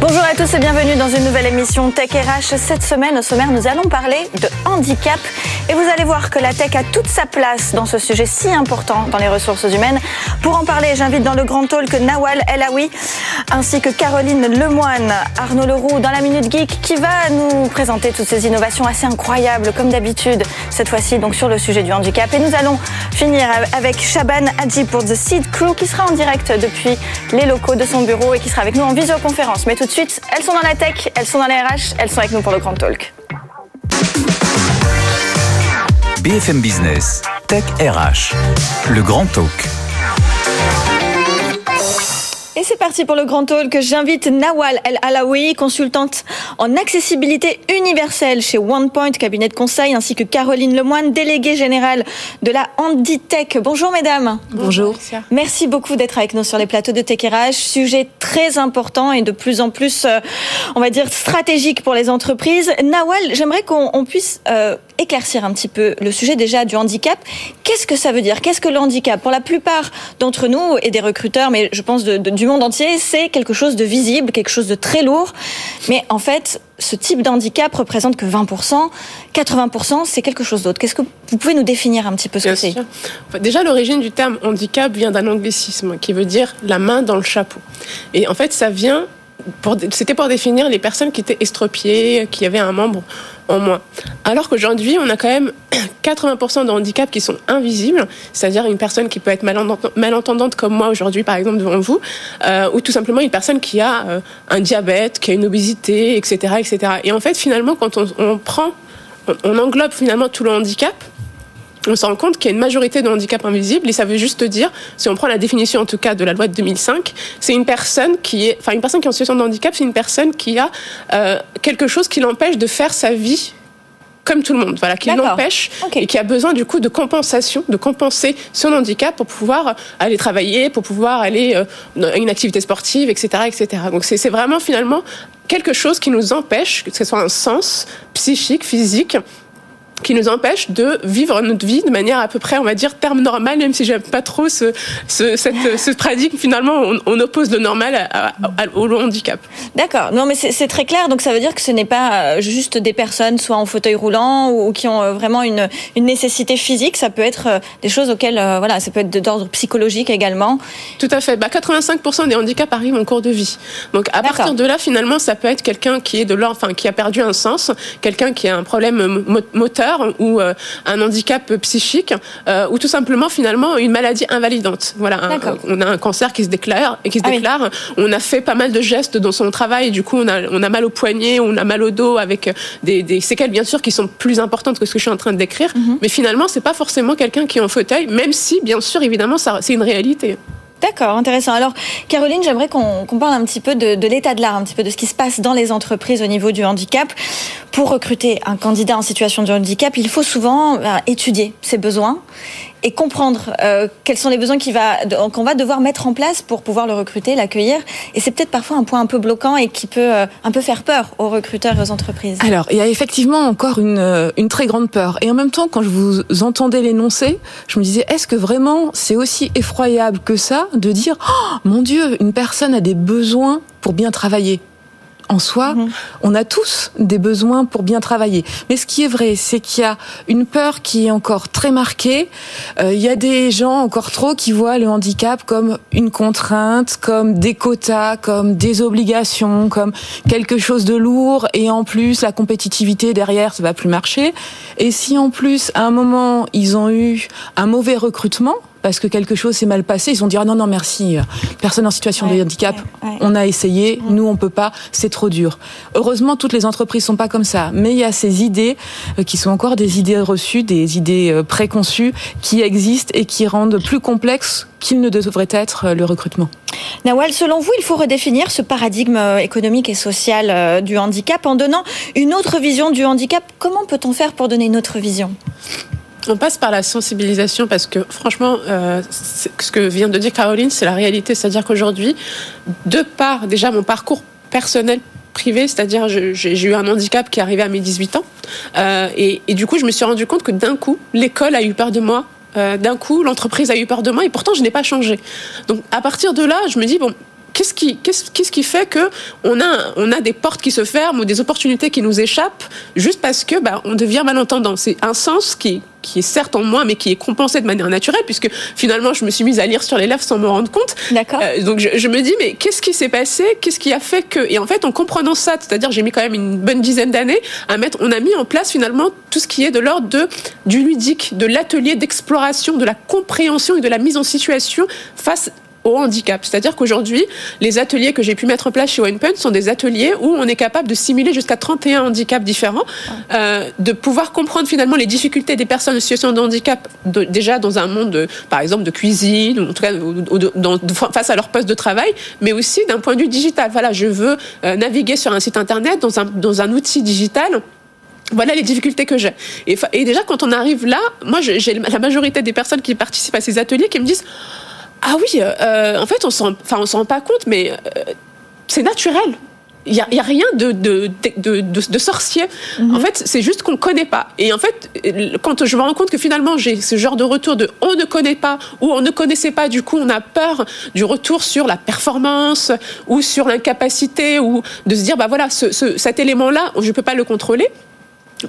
Bonjour à tous et bienvenue dans une nouvelle émission Tech RH. Cette semaine, au sommaire, nous allons parler de handicap. Et vous allez voir que la tech a toute sa place dans ce sujet si important dans les ressources humaines. Pour en parler, j'invite dans le grand talk Nawal Elawi ainsi que Caroline Lemoine, Arnaud Leroux dans la Minute Geek qui va nous présenter toutes ces innovations assez incroyables comme d'habitude, cette fois-ci donc sur le sujet du handicap. Et nous allons finir avec Shaban Hadji pour The Seed Crew qui sera en direct depuis les locaux de son bureau et qui sera avec nous en visioconférence. Mais tout de suite, elles sont dans la tech, elles sont dans les RH, elles sont avec nous pour le Grand Talk. BFM Business, Tech RH, le Grand Talk. Et c'est parti pour le grand talk. J'invite Nawal El Alaoui, consultante en accessibilité universelle chez OnePoint, cabinet de conseil, ainsi que Caroline Lemoine, déléguée générale de la Handitech. Bonjour mesdames. Bonjour. Merci beaucoup d'être avec nous sur les plateaux de TechRH. Sujet très important et de plus en plus, euh, on va dire, stratégique pour les entreprises. Nawal, j'aimerais qu'on puisse euh, éclaircir un petit peu le sujet déjà du handicap. Qu'est-ce que ça veut dire? Qu'est-ce que le handicap? Pour la plupart d'entre nous et des recruteurs, mais je pense de, du monde entier, c'est quelque chose de visible, quelque chose de très lourd. Mais en fait, ce type d'handicap représente que 20%, 80%, c'est quelque chose d'autre. Qu'est-ce que vous pouvez nous définir un petit peu ce que c'est? Déjà, l'origine du terme handicap vient d'un anglicisme qui veut dire la main dans le chapeau. Et en fait, ça vient c'était pour définir les personnes qui étaient estropiées, qui avaient un membre moins. Alors qu'aujourd'hui, on a quand même 80% de handicaps qui sont invisibles, c'est-à-dire une personne qui peut être malentendante comme moi aujourd'hui, par exemple, devant vous, euh, ou tout simplement une personne qui a euh, un diabète, qui a une obésité, etc., etc. Et en fait, finalement, quand on prend, on englobe finalement tout le handicap, on se rend compte qu'il y a une majorité de handicaps invisibles et ça veut juste dire, si on prend la définition en tout cas de la loi de 2005, c'est une personne qui est, enfin une personne qui est en situation de handicap, c'est une personne qui a euh, quelque chose qui l'empêche de faire sa vie comme tout le monde, voilà, qui l'empêche et qui a besoin du coup de compensation, de compenser son handicap pour pouvoir aller travailler, pour pouvoir aller euh, à une activité sportive, etc., etc. Donc c'est vraiment finalement quelque chose qui nous empêche, que ce soit un sens psychique, physique, qui nous empêche de vivre notre vie de manière à peu près, on va dire, terme normal, même si j'aime pas trop ce, ce, cette, ce paradigme. Finalement, on, on, oppose le normal au handicap. D'accord. Non, mais c'est très clair. Donc, ça veut dire que ce n'est pas euh, juste des personnes, soit en fauteuil roulant ou, qui ont euh, vraiment une, une, nécessité physique. Ça peut être euh, des choses auxquelles, voilà, ça peut être d'ordre psychologique également. Tout à fait. Bah, 85% des handicaps arrivent en cours de vie. Donc, à partir de là, finalement, ça peut être quelqu'un qui est de l'ordre, enfin, qui a perdu un sens, quelqu'un qui a un problème moteur ou euh, un handicap psychique euh, ou tout simplement finalement une maladie invalidante. Voilà, on a un cancer qui se déclare et qui se ah déclare. On a fait pas mal de gestes dans son travail et du coup on a, on a mal au poignet, on a mal au dos avec des, des séquelles bien sûr qui sont plus importantes que ce que je suis en train de décrire. Mhm. Mais finalement c'est pas forcément quelqu'un qui est en fauteuil, même si bien sûr évidemment c'est une réalité. D'accord, intéressant. Alors, Caroline, j'aimerais qu'on parle un petit peu de, l'état de l'art, un petit peu de ce qui se passe dans les entreprises au niveau du handicap. Pour recruter un candidat en situation de handicap, il faut souvent euh, étudier ses besoins et comprendre euh, quels sont les besoins qu'on va, va devoir mettre en place pour pouvoir le recruter, l'accueillir. Et c'est peut-être parfois un point un peu bloquant et qui peut euh, un peu faire peur aux recruteurs et aux entreprises. Alors, il y a effectivement encore une, euh, une très grande peur. Et en même temps, quand je vous entendais l'énoncer, je me disais, est-ce que vraiment c'est aussi effroyable que ça de dire, oh, mon Dieu, une personne a des besoins pour bien travailler? En soi, mhm. on a tous des besoins pour bien travailler. Mais ce qui est vrai, c'est qu'il y a une peur qui est encore très marquée. Euh, il y a des gens encore trop qui voient le handicap comme une contrainte, comme des quotas, comme des obligations, comme quelque chose de lourd. Et en plus, la compétitivité derrière, ça va plus marcher. Et si en plus, à un moment, ils ont eu un mauvais recrutement, parce que quelque chose s'est mal passé, ils vont dire ah non non merci, personne en situation de handicap, on a essayé, nous on peut pas, c'est trop dur. Heureusement toutes les entreprises sont pas comme ça, mais il y a ces idées euh, qui sont encore des idées reçues, des idées euh, préconçues qui existent et qui rendent plus complexe qu'il ne devrait être euh, le recrutement. Nawal, selon vous, il faut redéfinir ce paradigme économique et social du handicap en donnant une autre vision du handicap. Comment peut-on faire pour donner une autre vision? On passe par la sensibilisation parce que franchement, euh, ce que vient de dire Caroline, c'est la réalité. C'est-à-dire qu'aujourd'hui, de par déjà mon parcours personnel privé, c'est-à-dire j'ai eu un handicap qui est arrivé à mes 18 ans, euh, et, du coup je me suis rendu compte que d'un coup l'école a eu peur de moi, euh, d'un coup l'entreprise a eu peur de moi, et pourtant je n'ai pas changé. Donc à partir de là, je me dis bon, qu'est-ce qui, qu'est-ce, qui fait que on a, on a des portes qui se ferment ou des opportunités qui nous échappent juste parce que bah, on devient malentendant? C'est un sens qui, qui est certes en moi, mais qui est compensé de manière naturelle, puisque finalement, je me suis mise à lire sur les lèvres sans me rendre compte. D'accord. Euh, donc, je, me dis, mais qu'est-ce qui s'est passé? Qu'est-ce qui a fait que Et en fait, en comprenant ça, c'est-à-dire, j'ai mis quand même une bonne dizaine d'années à mettre. On a mis en place finalement tout ce qui est de l'ordre de du ludique, de l'atelier d'exploration, de la compréhension et de la mise en situation face au handicap. C'est-à-dire qu'aujourd'hui, les ateliers que j'ai pu mettre en place chez OnePoint sont des ateliers où on est capable de simuler jusqu'à 31 handicaps différents, euh, de pouvoir comprendre finalement les difficultés des personnes en situation de handicap déjà dans un monde, de, par exemple, de cuisine, ou en tout cas face à leur poste de travail, mais aussi d'un point de vue digital. Voilà, je veux euh, naviguer sur un site internet dans un, dans un outil digital voilà les difficultés que j'ai. Et, et, déjà, quand on arrive là, moi, j'ai la majorité des personnes qui participent à ces ateliers qui me disent ah oui, euh, en fait, on s'en, enfin, on s'en rend pas compte, mais euh, c'est naturel. Il n'y a, y a, rien de, de, de, de sorcier. Mhm. En fait, c'est juste qu'on ne connaît pas. Et en fait, quand je me rends compte que finalement, j'ai ce genre de retour de on ne connaît pas ou on ne connaissait pas, du coup, on a peur du retour sur la performance ou sur l'incapacité ou de se dire, bah voilà, ce, ce, cet élément-là, je ne peux pas le contrôler.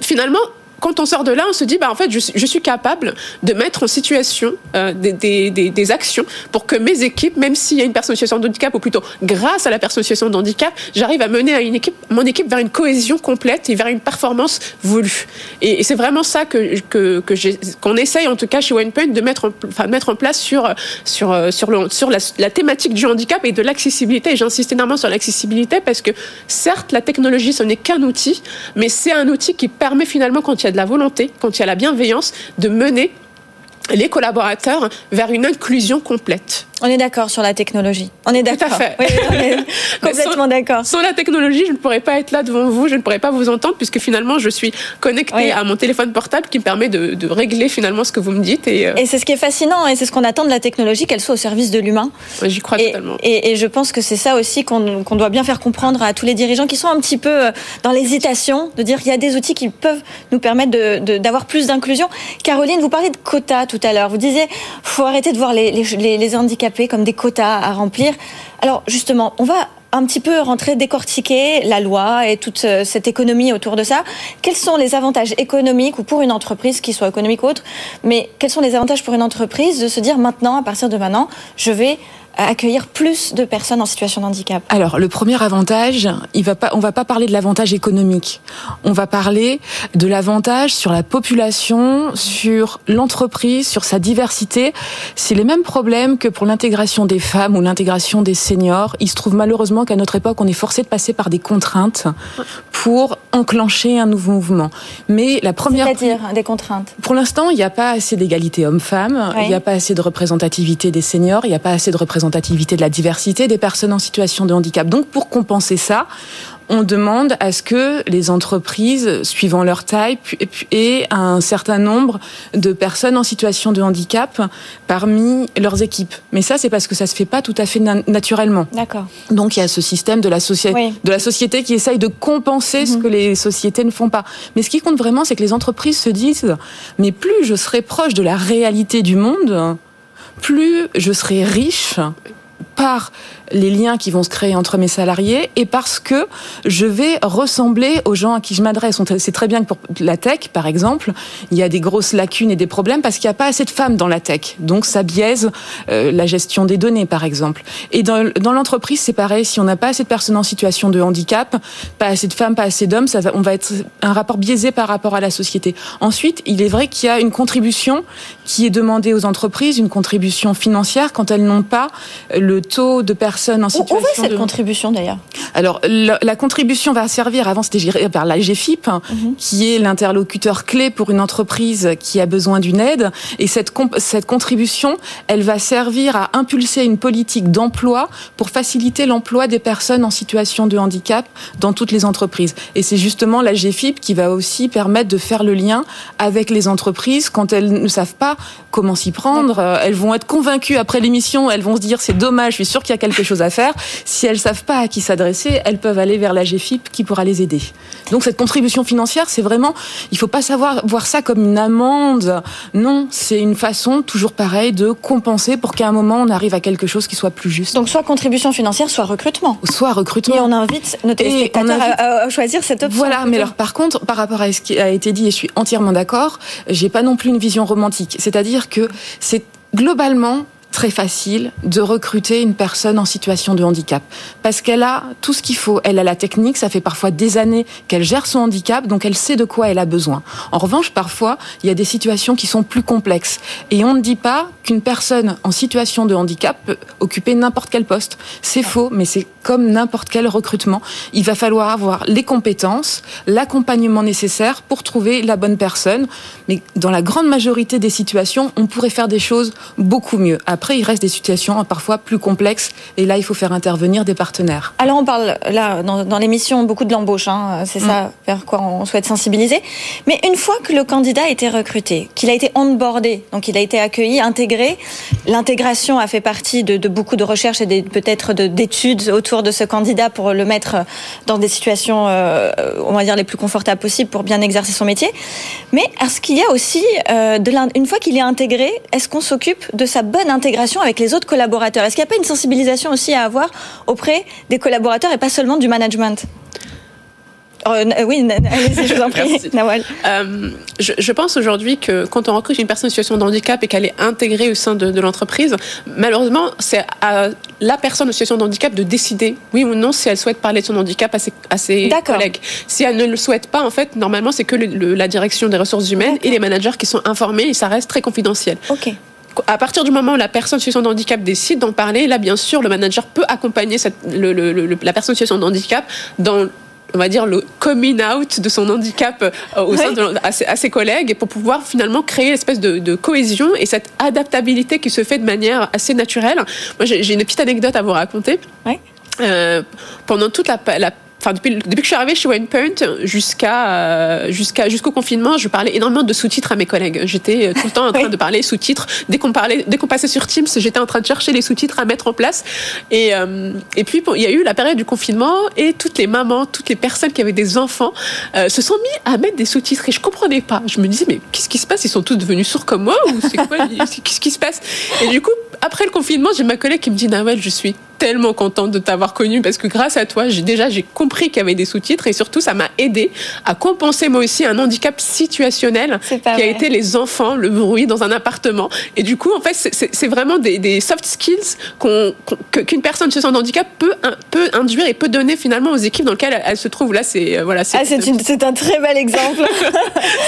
Finalement, quand on sort de là, on se dit, bah, en fait, je, suis capable de mettre en situation euh, des, des, des, actions pour que mes équipes, même s'il y a une personne en situation de handicap, ou plutôt grâce à la personne en situation de handicap, j'arrive à mener à une équipe, mon équipe vers une cohésion complète et vers une performance voulue. Et, c'est vraiment ça que, que, que qu'on essaye, en tout cas chez OnePoint, de mettre en, enfin, mettre en place sur, sur, sur, le, sur la, thématique du handicap et de l'accessibilité. J'insiste énormément sur l'accessibilité parce que, certes, la technologie, ce n'est qu'un outil, mais c'est un outil qui permet finalement, quand il y a de la volonté, quand il y a la bienveillance, de mener les collaborateurs vers une inclusion complète. On est d'accord sur la technologie. On est d'accord. Tout à fait. on est complètement d'accord. Sans la technologie, je ne pourrais pas être là devant vous, je ne pourrais pas vous entendre puisque finalement je suis connectée à mon téléphone portable qui me permet de, régler finalement ce que vous me dites. Et, euh, et c'est ce qui est fascinant et c'est ce qu'on attend de la technologie, qu'elle soit au service de l'humain. J'y crois totalement. Et, je pense que c'est ça aussi qu'on doit bien faire comprendre à tous les dirigeants qui sont un petit peu euh, dans l'hésitation de dire qu'il y a des outils qui peuvent nous permettre d'avoir plus d'inclusion. Caroline, vous parlez de quotas tout à l'heure. Vous disiez, faut arrêter de voir les, handicapés comme des quotas à remplir. Alors justement, on va un petit peu rentrer, décortiquer la loi et toute euh, cette économie autour de ça. Quels sont les avantages économiques ou pour une entreprise, qui soit économique ou autre, mais quels sont les avantages pour une entreprise de se dire maintenant, à partir de maintenant, je vais accueillir plus de personnes en situation de handicap Alors, le premier avantage, il va pas, on va pas parler de l'avantage économique. On va parler de l'avantage sur la population, sur l'entreprise, sur sa diversité. C'est les mêmes problèmes que pour l'intégration des femmes ou l'intégration des seniors. Il se trouve malheureusement qu'à notre époque, on est forcé de passer par des contraintes pour enclencher un nouveau mouvement. Mais la première... C'est-à-dire des contraintes Pour l'instant, il n'y a pas assez d'égalité homme-femme, il n'y a pas assez de représentativité des seniors, il n'y a pas assez de représentativité représentativité de la diversité des personnes en situation de handicap. Donc pour compenser ça, on demande à ce que les entreprises, suivant leur taille, aient un certain nombre de personnes en situation de handicap parmi leurs équipes. Mais ça, c'est parce que ça se fait pas tout à fait naturellement. D'accord. Donc il y a ce système de la, de la société qui essaye de compenser ce mhm. que les sociétés ne font pas. Mais ce qui compte vraiment, c'est que les entreprises se disent, mais plus je serai proche de la réalité du monde, plus je serai riche, par les liens qui vont se créer entre mes salariés et parce que je vais ressembler aux gens à qui je m'adresse. C'est très bien que pour la tech, par exemple, il y a des grosses lacunes et des problèmes parce qu'il n'y a pas assez de femmes dans la tech. Donc ça biaise euh, la gestion des données, par exemple. Et dans, dans l'entreprise, c'est pareil. Si on n'a pas assez de personnes en situation de handicap, pas assez de femmes, pas assez d'hommes, on va être un rapport biaisé par rapport à la société. Ensuite, il est vrai qu'il y a une contribution qui est demandée aux entreprises, une contribution financière quand elles n'ont pas le taux de personnes en situation. Où va cette contribution d'ailleurs Alors la, contribution va servir. Avant, c'était géré vers la GFIP, mhm. qui est l'interlocuteur clé pour une entreprise qui a besoin d'une aide. Et cette cette contribution, elle va servir à impulser une politique d'emploi pour faciliter l'emploi des personnes en situation de handicap dans toutes les entreprises. Et c'est justement la GFIP qui va aussi permettre de faire le lien avec les entreprises quand elles ne savent pas comment s'y prendre. Euh, elles vont être convaincues après l'émission, elles vont se dire c'est dommage, je suis sûre qu'il y a quelque chose à faire. Si elles savent pas à qui s'adresser, elles peuvent aller vers la GFIP qui pourra les aider. Donc cette contribution financière, c'est vraiment, il faut pas savoir voir ça comme une amende. Non, c'est une façon toujours pareil de compenser pour qu'à un moment on arrive à quelque chose qui soit plus juste. Donc soit contribution financière, soit recrutement. Soit recrutement. Et on invite nos téléspectateurs à, choisir cette option. Voilà, mais alors par contre, par rapport à ce qui a été dit, et je suis entièrement d'accord, j'ai pas non plus une vision romantique. C'est-à-dire que c'est globalement très facile de recruter une personne en situation de handicap parce qu'elle a tout ce qu'il faut. Elle a la technique, ça fait parfois des années qu'elle gère son handicap, donc elle sait de quoi elle a besoin. En revanche, parfois, il y a des situations qui sont plus complexes et on ne dit pas qu'une personne en situation de handicap peut occuper n'importe quel poste. C'est faux, mais c'est comme n'importe quel recrutement. Il va falloir avoir les compétences, l'accompagnement nécessaire pour trouver la bonne personne. Mais dans la grande majorité des situations, on pourrait faire des choses beaucoup mieux. Il reste des situations parfois plus complexes et là, il faut faire intervenir des partenaires. Alors, on parle là, dans, l'émission, beaucoup de l'embauche. Hein. c'est ça mm. vers quoi on souhaite sensibiliser. Mais une fois que le candidat a été recruté, qu'il a été onboardé, donc il a été accueilli, intégré, l'intégration a fait partie de, beaucoup de recherches et peut-être d'études autour de ce candidat pour le mettre dans des situations, euh, on va dire, les plus confortables possibles pour bien exercer son métier. Mais est-ce qu'il y a aussi, euh, une fois qu'il est intégré, est-ce qu'on s'occupe de sa bonne intégration avec les autres collaborateurs Est-ce qu'il n'y a pas une sensibilisation aussi à avoir auprès des collaborateurs et pas seulement du management? Euh, oui, allez-y, je vous en prie, Nawal. Euh, je, je, pense aujourd'hui que quand on recrute une personne en situation de handicap et qu'elle est intégrée au sein de, de l'entreprise, malheureusement, c'est à la personne en situation de handicap de décider, oui ou non, si elle souhaite parler de son handicap à ses, à ses collègues. Si elle ne le souhaite pas, en fait, normalement, c'est que le, la direction des ressources humaines et les managers qui sont informés et ça reste très confidentiel. Ok à partir du moment où la personne en situation de handicap décide d'en parler, là, bien sûr, le manager peut accompagner cette, le, le, la personne en situation de handicap dans on va dire le coming out de son handicap euh, au sein de, à, ses, collègues pour pouvoir finalement créer une espèce de, de, cohésion et cette adaptabilité qui se fait de manière assez naturelle. Moi, j'ai une petite anecdote à vous raconter. Oui. Euh, pendant toute la, la enfin depuis, depuis, que je suis arrivée chez OnePoint jusqu'à euh, jusqu'à jusqu'au confinement, je parlais énormément de sous-titres à mes collègues. J'étais euh, tout le temps en train de parler sous-titres. Dès qu'on parlait, dès qu'on passait sur Teams, j'étais en train de chercher les sous-titres à mettre en place. Et euh, et puis il y a eu la période du confinement et toutes les mamans, toutes les personnes qui avaient des enfants se sont mis à mettre des sous-titres et je comprenais pas. Je me disais mais qu'est-ce qui se passe? Ils sont tous devenus sourds comme moi ou c'est quoi? Qu'est-ce qui se passe? Et du coup après le confinement, j'ai ma collègue qui me dit Nawel, je suis tellement contente de t'avoir connu parce que grâce à toi, j'ai déjà j'ai compris qu'il y avait des sous-titres et surtout ça m'a aidé à compenser moi aussi un handicap situationnel qui a été les enfants, le bruit dans un appartement. Et du coup, en fait, c'est vraiment des, des, soft skills qu'une personne se sent handicap peut peut induire et peut donner finalement aux équipes dans lesquelles elle, se trouve. Là, c'est euh, voilà, c'est ah, un très bel exemple.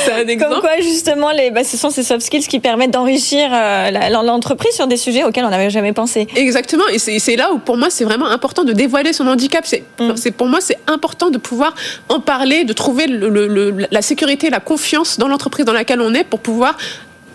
c'est un exemple. Comme quoi justement, les, bah, ce sont ces soft skills qui permettent d'enrichir euh, l'entreprise sur des sujets auxquels on n'avait jamais pensé. Exactement. Et c'est là où pour moi, c'est vraiment important de dévoiler son handicap. C'est mm. pour moi, c'est important de pouvoir en parler, de trouver la sécurité, la confiance dans l'entreprise dans laquelle on est pour pouvoir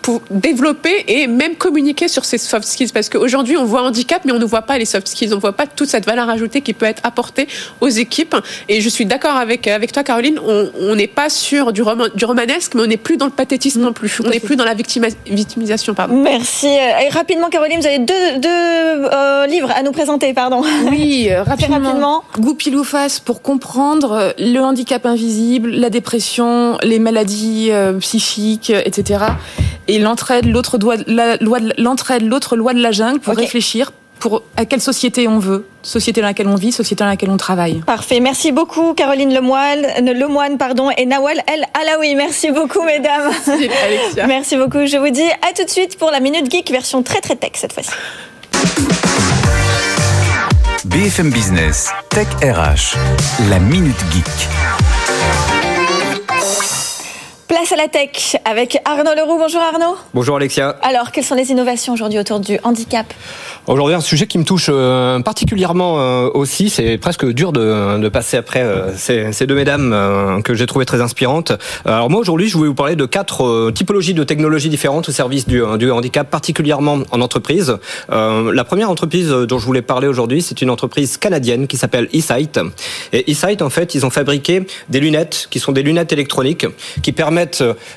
pour développer et même communiquer sur ces soft skills parce qu'aujourd'hui on voit handicap mais on ne voit pas les soft skills, on ne voit pas toute cette valeur ajoutée qui peut être apportée aux équipes et je suis d'accord avec, avec toi Caroline, on n'est pas sur du, du romanesque mais on n'est plus dans le pathétisme non plus, on n'est plus dans la victimisation. Pardon. Merci. Et rapidement Caroline, vous avez deux, deux euh, livres à nous présenter, pardon. Oui, euh, rapidement. rapidement. Goupil ou face pour comprendre euh, le handicap invisible, la dépression, les maladies psychiques, etc et l'entraide, l'autre loi, l'entraide, l'autre loi de la jungle pour réfléchir pour à quelle société on veut, société dans laquelle on vit, société dans laquelle on travaille. Parfait. Merci beaucoup, Caroline Lemoine, Lemoine pardon, et Nawal El Alaoui. Merci beaucoup, mesdames. Merci, Alexia. Merci beaucoup. Je vous dis à tout de suite pour la Minute Geek, version très très tech cette fois-ci. BFM Business, Tech RH, la Minute Geek. Place à la tech avec Arnaud Leroux. Bonjour Arnaud. Bonjour Alexia. Alors, quelles sont les innovations aujourd'hui autour du handicap Aujourd'hui, un sujet qui me touche euh, particulièrement euh, aussi, c'est presque dur de, de passer après euh, ces, ces, deux mesdames que j'ai trouvées très inspirantes. Alors moi, aujourd'hui, je voulais vous parler de quatre typologies de technologies différentes au service du, du handicap, particulièrement en entreprise. la première entreprise dont je voulais parler aujourd'hui, c'est une entreprise canadienne qui s'appelle eSight. Et eSight, en fait, ils ont fabriqué des lunettes qui sont des lunettes électroniques qui permettent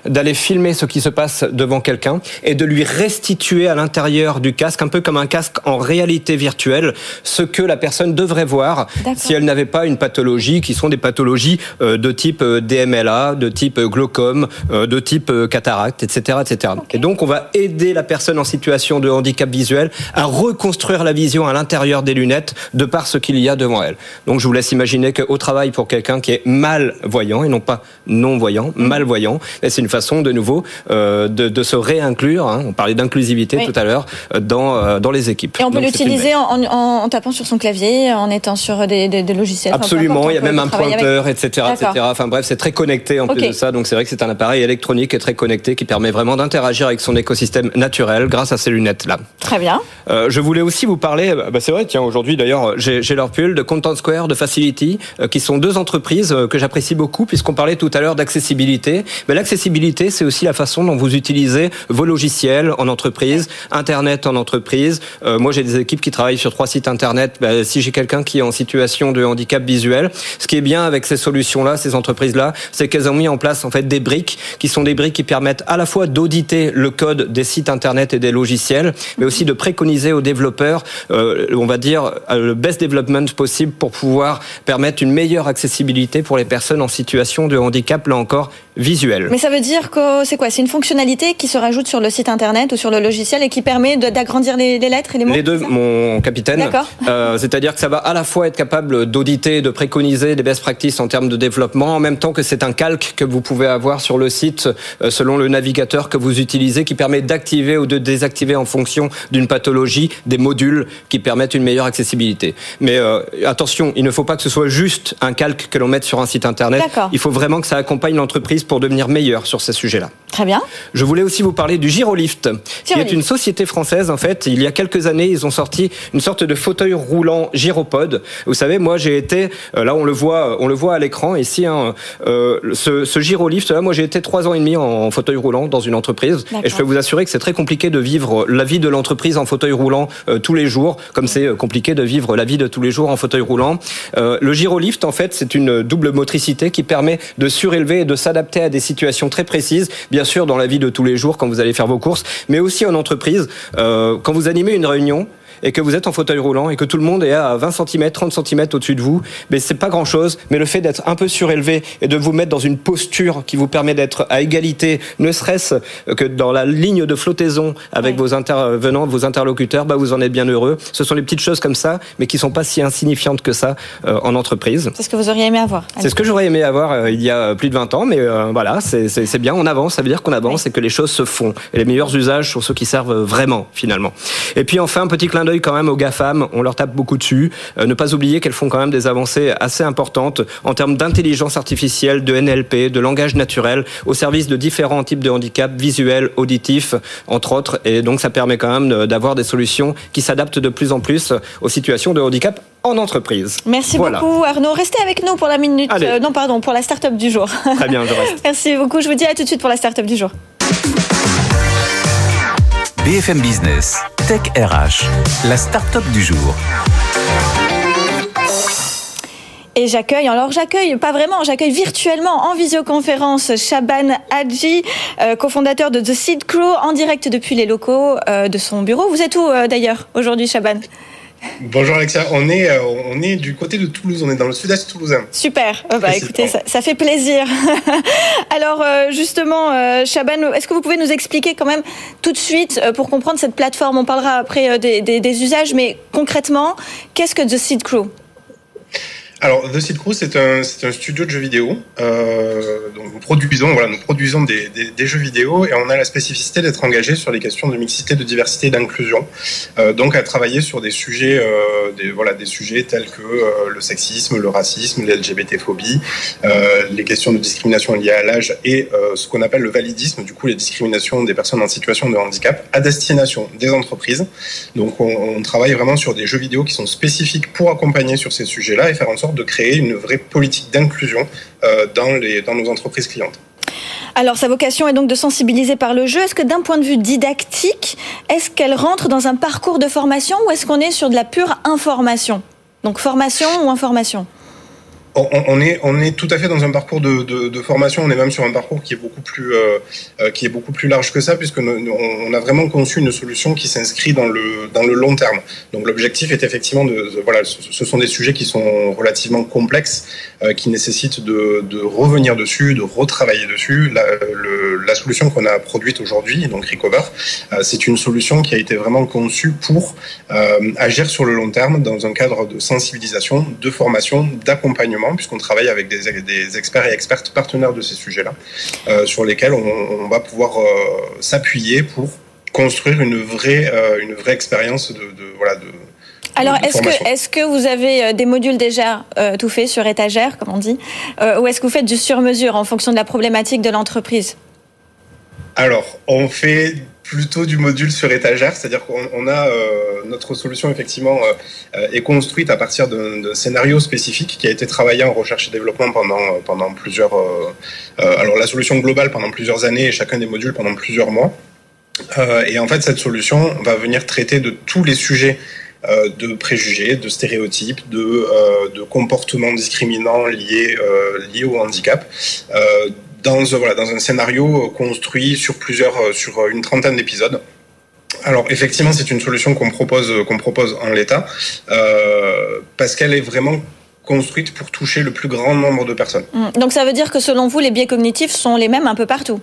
d'aller filmer ce qui se passe devant quelqu'un et de lui restituer à l'intérieur du casque, un peu comme un casque en réalité virtuelle, ce que la personne devrait voir si elle n'avait pas une pathologie qui sont des pathologies euh, de type euh, DMLA, de type euh, glaucome, de type cataracte, etc., etc. Okay. Et donc on va aider la personne en situation de handicap visuel à reconstruire la vision à l'intérieur des lunettes de par ce qu'il y a devant elle. Donc je vous laisse imaginer qu'au travail pour quelqu'un qui est malvoyant et non pas non c'est une façon de nouveau euh, de, de, se réinclure. Hein, on parlait d'inclusivité oui. tout à l'heure dans euh, dans les équipes. Et on peut l'utiliser en, en, en, tapant sur son clavier, en étant sur des, des, des logiciels. Absolument, il y a même un pointeur, avec... etc., etc. Enfin bref, c'est très connecté en okay. plus de ça. Donc c'est vrai que c'est un appareil électronique et très connecté qui permet vraiment d'interagir avec son écosystème naturel grâce à ces lunettes là. Très bien. Euh, je voulais aussi vous parler. Bah, c'est vrai, tiens, aujourd'hui d'ailleurs, j'ai leur pull de Content Square, de Facility, euh, qui sont deux entreprises euh, que j'apprécie beaucoup puisqu'on parlait tout à l'heure d'accessibilité. Mais l'accessibilité, c'est aussi la façon dont vous utilisez vos logiciels en entreprise, Internet en entreprise. Euh, moi, j'ai des équipes qui travaillent sur trois sites Internet. Bah, si j'ai quelqu'un qui est en situation de handicap visuel, ce qui est bien avec ces solutions-là, ces entreprises-là, c'est qu'elles ont mis en place en fait des briques qui sont des briques qui permettent à la fois d'auditer le code des sites Internet et des logiciels, mais aussi de préconiser aux développeurs, euh, on va dire, le best development possible pour pouvoir permettre une meilleure accessibilité pour les personnes en situation de handicap, là encore, visuel. Mais ça veut dire que c'est quoi? C'est une fonctionnalité qui se rajoute sur le site internet ou sur le logiciel et qui permet d'agrandir les, les, lettres et les mots? Les deux, mon capitaine. D'accord. Euh, C'est-à-dire que ça va à la fois être capable d'auditer, de préconiser des best practices en termes de développement, en même temps que c'est un calque que vous pouvez avoir sur le site euh, selon le navigateur que vous utilisez, qui permet d'activer ou de désactiver en fonction d'une pathologie des modules qui permettent une meilleure accessibilité. Mais euh, attention, il ne faut pas que ce soit juste un calque que l'on mette sur un site internet. Il faut vraiment que ça accompagne l'entreprise pour devenir meilleur sur ces sujets-là. Très bien. Je voulais aussi vous parler du Girolift, qui est une société française. En fait, il y a quelques années, ils ont sorti une sorte de fauteuil roulant gyropode. Vous savez, moi, j'ai été là, on le voit, on le voit à l'écran ici. Hein, euh, ce, ce Girolift, là, moi, j'ai été trois ans et demi en fauteuil roulant dans une entreprise, et je peux vous assurer que c'est très compliqué de vivre la vie de l'entreprise en fauteuil roulant euh, tous les jours, comme c'est compliqué de vivre la vie de tous les jours en fauteuil roulant. Euh, le Girolift, en fait, c'est une double motricité qui permet de surélever et de s'adapter à des situations très précises, bien sûr dans la vie de tous les jours quand vous allez faire vos courses, mais aussi en entreprise. Euh, quand vous animez une réunion, et que vous êtes en fauteuil roulant et que tout le monde est à 20 cm, 30 cm au-dessus de vous, mais c'est pas grand chose. Mais le fait d'être un peu surélevé et de vous mettre dans une posture qui vous permet d'être à égalité, ne serait-ce que dans la ligne de flottaison avec vos intervenants, vos interlocuteurs, bah vous en êtes bien heureux. Ce sont les petites choses comme ça, mais qui sont pas si insignifiantes que ça euh, en entreprise. C'est ce que vous auriez aimé avoir. C'est ce que j'aurais aimé avoir euh, il y a plus de 20 ans, mais euh, voilà, c'est bien, on avance, ça veut dire qu'on avance et que les choses se font. Et les meilleurs usages sont ceux qui servent vraiment, finalement. Et puis enfin, un petit clin d'œil quand même aux GAFAM, on leur tape beaucoup dessus. Euh, ne pas oublier qu'elles font quand même des avancées assez importantes en termes d'intelligence artificielle, de NLP, de langage naturel, au service de différents types de handicaps visuels, auditifs, entre autres. Et donc ça permet quand même d'avoir des solutions qui s'adaptent de plus en plus aux situations de handicap en entreprise. Merci voilà. beaucoup Arnaud. Restez avec nous pour la minute. Euh, non, pardon, pour la start-up du jour. Très bien, je reste. Merci beaucoup. Je vous dis à tout de suite pour la start-up du jour. BFM Business, Tech RH, la start-up du jour. Et j'accueille, alors j'accueille, pas vraiment, j'accueille virtuellement en visioconférence Shaban Hadji, euh, cofondateur de The Seed Crew, en direct depuis les locaux euh, de son bureau. Vous êtes où euh, d'ailleurs aujourd'hui, Shaban? Bonjour Alexia, on est, euh, on est du côté de Toulouse, on est dans le sud-est toulousain. Super, euh, bah, écoutez, ça, ça, fait plaisir. Alors euh, justement, Chaban, est-ce que vous pouvez nous expliquer quand même tout de suite, pour comprendre cette plateforme, on parlera après des, des, des usages, mais concrètement, qu'est-ce que The Seed Crew? Alors, The Seed Crew, c'est un, un, studio de jeux vidéo. Euh, donc, nous produisons, voilà, nous produisons des, des, jeux vidéo et on a la spécificité d'être engagé sur les questions de mixité, de diversité et d'inclusion. Euh, donc, à travailler sur des sujets, euh, des, voilà, des sujets tels que le sexisme, le racisme, l'LGBT-phobie, les questions de discrimination liées à l'âge et ce qu'on appelle le validisme, du coup, les discriminations des personnes en situation de handicap à destination des entreprises. Donc, on, on travaille vraiment sur des jeux vidéo qui sont spécifiques pour accompagner sur ces sujets-là et faire en sorte de créer une vraie politique d'inclusion euh, dans, dans nos entreprises clientes. Alors, sa vocation est donc de sensibiliser par le jeu. Est-ce que d'un point de vue didactique, est-ce qu'elle rentre dans un parcours de formation ou est-ce qu'on est sur de la pure information? Donc, formation ou information? On, est, on est tout à fait dans un parcours de, formation. On est même sur un parcours qui est beaucoup plus, euh, euh large que ça, puisque on a vraiment conçu une solution qui s'inscrit dans le, dans le long terme. Donc l'objectif est effectivement de, voilà, ce sont des sujets qui sont relativement complexes, qui nécessitent de, revenir dessus, de retravailler dessus. La, le, la solution qu'on a produite aujourd'hui, donc Recover, euh, c'est une solution qui a été vraiment conçue pour euh, agir sur le long terme dans un cadre de sensibilisation, de formation, d'accompagnement puisqu'on travaille avec des, experts et expertes partenaires de ces sujets-là, euh, sur lesquels on, va pouvoir euh, s'appuyer pour construire une vraie, euh, une vraie expérience de, voilà, de, alors, est-ce que, est que vous avez euh, des modules déjà euh, tout faits sur étagère, comme on dit, euh, ou est-ce que vous faites du sur-mesure en fonction de la problématique de l'entreprise? Alors, on fait plutôt du module sur étagère, c'est-à-dire qu'on a euh, notre solution effectivement euh, est construite à partir d'un scénario spécifique qui a été travaillé en recherche et développement pendant pendant plusieurs euh, alors la solution globale pendant plusieurs années et chacun des modules pendant plusieurs mois. et en fait cette solution va venir traiter de tous les sujets de préjugés, de stéréotypes, de, de comportements discriminants liés, liés au handicap, dans, voilà, dans un scénario construit sur plusieurs, sur une trentaine d'épisodes. Alors effectivement, c'est une solution qu'on propose, qu'on propose en l'état, euh, parce qu'elle est vraiment construite pour toucher le plus grand nombre de personnes. Donc ça veut dire que selon vous, les biais cognitifs sont les mêmes un peu partout?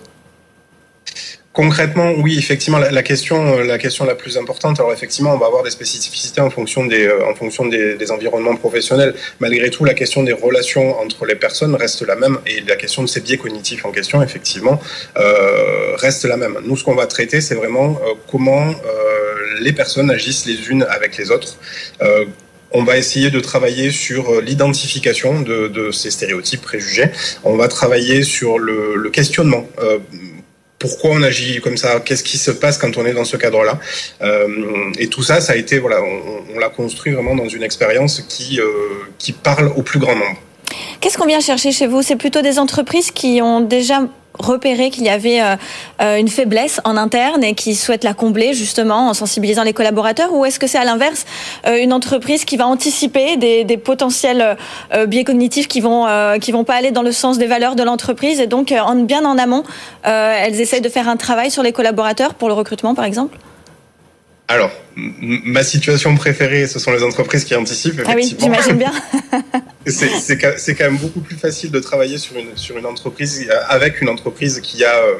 Concrètement, oui, effectivement, la, question, la question la plus importante. Alors effectivement, on va avoir des spécificités en fonction des, euh, en fonction des, environnements professionnels. Malgré tout, la question des relations entre les personnes reste la même, et la question de ces biais cognitifs en question, effectivement, euh, reste la même. Nous, ce qu'on va traiter, c'est vraiment euh, comment euh, les personnes agissent les unes avec les autres. Euh, on va essayer de travailler sur l'identification de, ces stéréotypes préjugés. On va travailler sur le, questionnement. Euh, pourquoi on agit comme ça, qu'est-ce qui se passe quand on est dans ce cadre-là. Euh, et tout ça, ça a été, voilà, on, l'a construit vraiment dans une expérience qui, euh, qui parle au plus grand nombre. Qu'est-ce qu'on vient chercher chez vous? C'est plutôt des entreprises qui ont déjà repéré qu'il y avait euh, une faiblesse en interne et qui souhaite la combler justement en sensibilisant les collaborateurs ou est-ce que c'est à l'inverse euh, une entreprise qui va anticiper des, potentiels euh, biais cognitifs qui vont euh, vont pas aller dans le sens des valeurs de l'entreprise et donc en, bien en amont elles essayent de faire un travail sur les collaborateurs pour le recrutement par exemple? Alors, ma situation préférée, ce sont les entreprises qui anticipent. Ah oui, j'imagine bien. c'est quand même beaucoup plus facile de travailler sur une, sur une entreprise, avec une entreprise qui a, euh,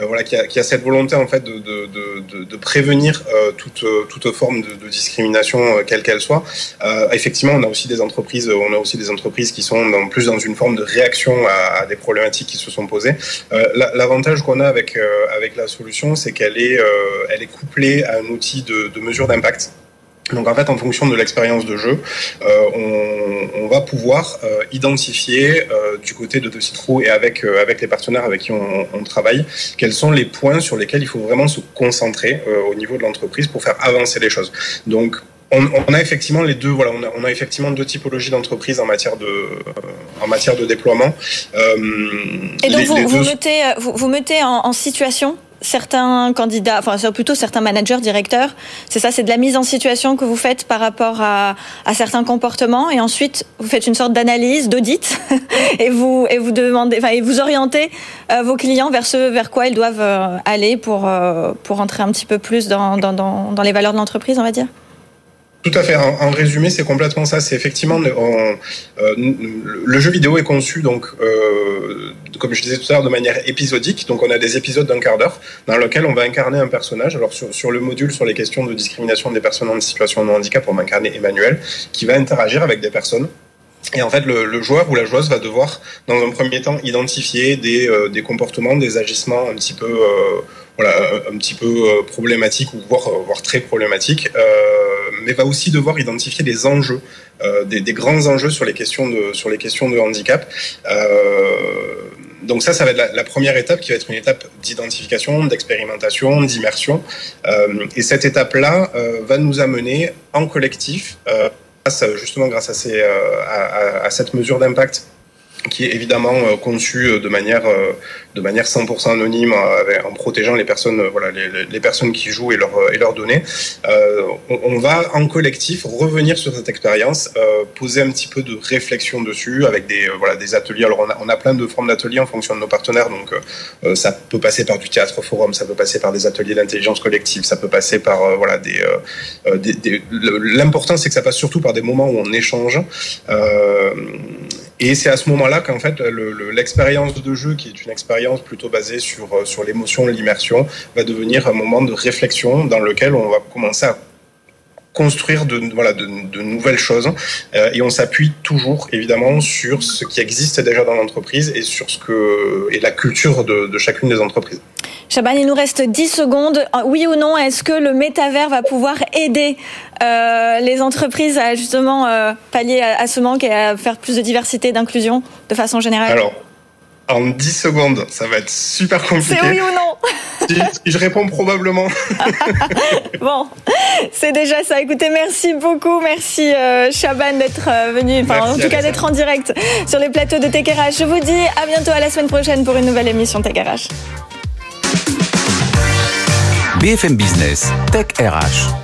voilà, qui a, qui a, cette volonté en fait de, de, de, de prévenir euh, toute, toute forme de, discrimination, euh, quelle qu'elle soit. Euh, effectivement, on a aussi des entreprises, on a aussi des entreprises qui sont dans, plus dans une forme de réaction à, à des problématiques qui se sont posées. Euh, L'avantage qu'on a avec, euh, avec la solution, c'est qu'elle est, elle est couplée à un outil de mesure d'impact. Donc en fait, en fonction de l'expérience de jeu, euh, on, on, va pouvoir euh, identifier euh, du côté de Citro et avec euh, avec les partenaires avec qui on, on, travaille, quels sont les points sur lesquels il faut vraiment se concentrer euh, au niveau de l'entreprise pour faire avancer les choses. Donc on, on, a effectivement les deux. Voilà, on a, on a effectivement deux typologies d'entreprises en matière de en matière de déploiement. et donc les, vous, les vous, mettez, vous, vous mettez en, en situation certains candidats, enfin plutôt certains managers, directeurs, c'est ça, c'est de la mise en situation que vous faites par rapport à, à certains comportements, et ensuite vous faites une sorte d'analyse, d'audit, et vous et vous demandez, enfin et vous orientez euh, vos clients vers ce vers quoi ils doivent euh, aller pour euh, pour entrer un petit peu plus dans, dans, dans, dans les valeurs de l'entreprise, on va dire. Tout à fait. En, résumé, c'est complètement ça. C'est effectivement euh, le jeu vidéo est conçu donc, euh, comme je disais tout à l'heure, de manière épisodique. Donc, on a des épisodes d'un quart d'heure dans lequel on va incarner un personnage. Alors, sur, le module sur les questions de discrimination des personnes en situation de handicap, on va incarner Emmanuel, qui va interagir avec des personnes et en fait, le, joueur ou la joueuse va devoir, dans un premier temps, identifier des, euh, comportements, des agissements un petit peu, euh, voilà, un petit peu euh, problématiques ou voire, voire très problématiques, mais va aussi devoir identifier des enjeux, des, grands enjeux sur les questions de, sur les questions de handicap. donc ça, ça va être la, première étape qui va être une étape d'identification, d'expérimentation, d'immersion. et cette étape-là va nous amener en collectif justement grâce à, euh, cette mesure d'impact qui est évidemment euh, conçu euh, de manière euh, de manière 100% anonyme en protégeant les personnes voilà les, personnes qui jouent et leurs et leurs données. Euh, on, va en collectif revenir sur cette expérience euh, poser un petit peu de réflexion dessus avec des voilà des ateliers. Alors on a, on a plein de formes d'ateliers en fonction de nos partenaires donc euh, ça peut passer par du théâtre forum ça peut passer par des ateliers d'intelligence collective ça peut passer par voilà des l'important c'est que ça passe surtout par des moments où on échange. Et c'est à ce moment-là qu'en fait l'expérience de jeu, qui est une expérience plutôt basée sur, euh, sur l'émotion, l'immersion, va devenir un moment de réflexion dans lequel on va commencer à construire de, voilà, de, de nouvelles choses euh, et on s'appuie toujours évidemment sur ce qui existe déjà dans l'entreprise et sur ce que et la culture de, de chacune des entreprises. Chaban, il nous reste 10 secondes. Oui ou non, est-ce que le métavers va pouvoir aider euh, les entreprises à justement euh, pallier à, à, ce manque et à faire plus de diversité d'inclusion de façon générale? Alors, en 10 secondes, ça va être super compliqué. C'est oui ou non si, Je réponds probablement. bon, c'est déjà ça. Écoutez, merci beaucoup. Merci euh, Chaban d'être euh, venu, enfin en tout cas d'être en direct sur les plateaux de Tech RH. Je vous dis à bientôt à la semaine prochaine pour une nouvelle émission Tech RH. BFM Business, Tech RH.